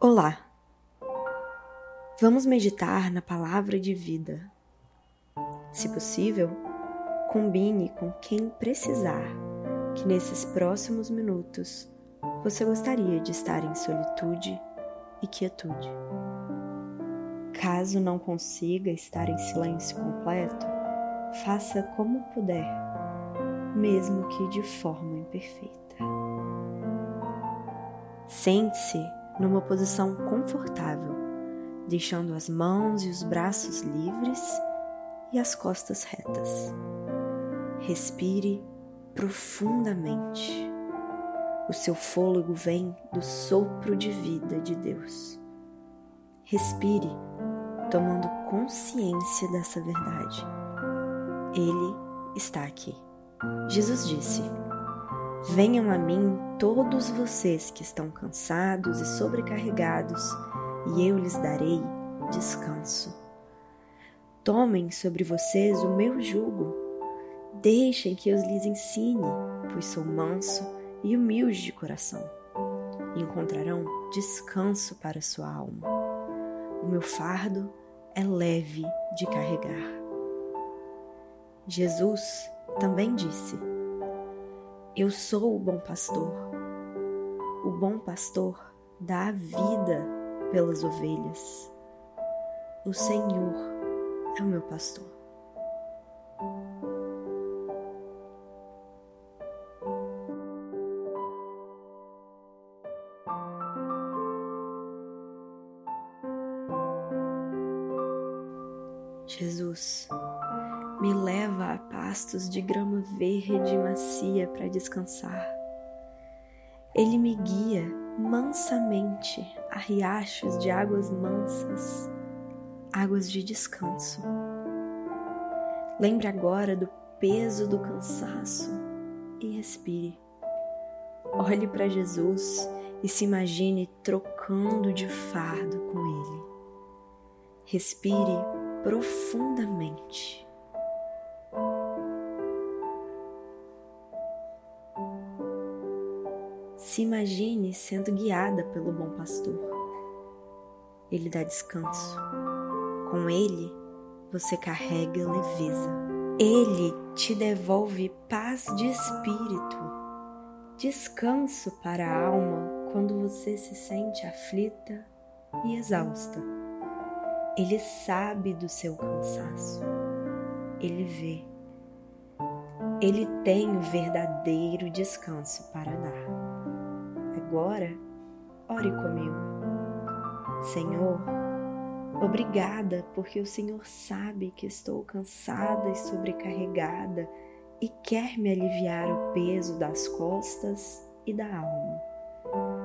Olá! Vamos meditar na palavra de vida. Se possível, combine com quem precisar que nesses próximos minutos você gostaria de estar em solitude e quietude. Caso não consiga estar em silêncio completo, faça como puder, mesmo que de forma imperfeita. Sente-se numa posição confortável, deixando as mãos e os braços livres e as costas retas. Respire profundamente. O seu fôlego vem do sopro de vida de Deus. Respire, tomando consciência dessa verdade. Ele está aqui. Jesus disse: Venham a mim todos vocês que estão cansados e sobrecarregados, e eu lhes darei descanso. Tomem sobre vocês o meu jugo, deixem que eu lhes ensine, pois sou manso e humilde de coração. Encontrarão descanso para sua alma. O meu fardo é leve de carregar. Jesus também disse: eu sou o bom pastor. O bom pastor dá a vida pelas ovelhas. O Senhor é o meu pastor. Jesus me leva a pastos de grama verde e macia para descansar. Ele me guia mansamente a riachos de águas mansas, águas de descanso. Lembre agora do peso do cansaço e respire. Olhe para Jesus e se imagine trocando de fardo com Ele. Respire profundamente. Se imagine sendo guiada pelo bom pastor. Ele dá descanso. Com ele, você carrega leveza. Ele te devolve paz de espírito, descanso para a alma quando você se sente aflita e exausta. Ele sabe do seu cansaço. Ele vê. Ele tem o verdadeiro descanso para dar. Agora, ore comigo. Senhor, obrigada porque o Senhor sabe que estou cansada e sobrecarregada e quer me aliviar o peso das costas e da alma.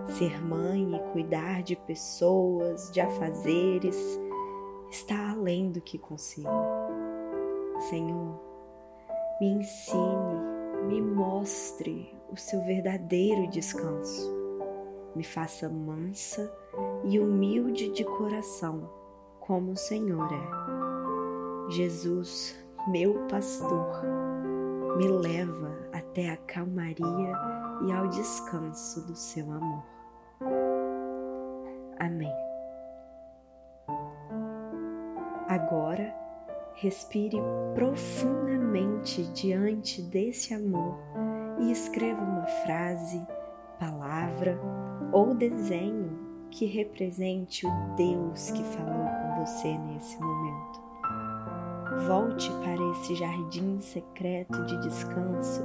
Ser mãe e cuidar de pessoas, de afazeres, está além do que consigo. Senhor, me ensine, me mostre o seu verdadeiro descanso me faça mansa e humilde de coração, como o Senhor é. Jesus, meu pastor, me leva até a calmaria e ao descanso do seu amor. Amém. Agora, respire profundamente diante desse amor e escreva uma frase palavra ou desenho que represente o Deus que falou com você nesse momento. Volte para esse jardim secreto de descanso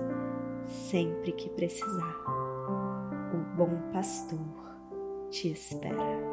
sempre que precisar. O bom pastor te espera.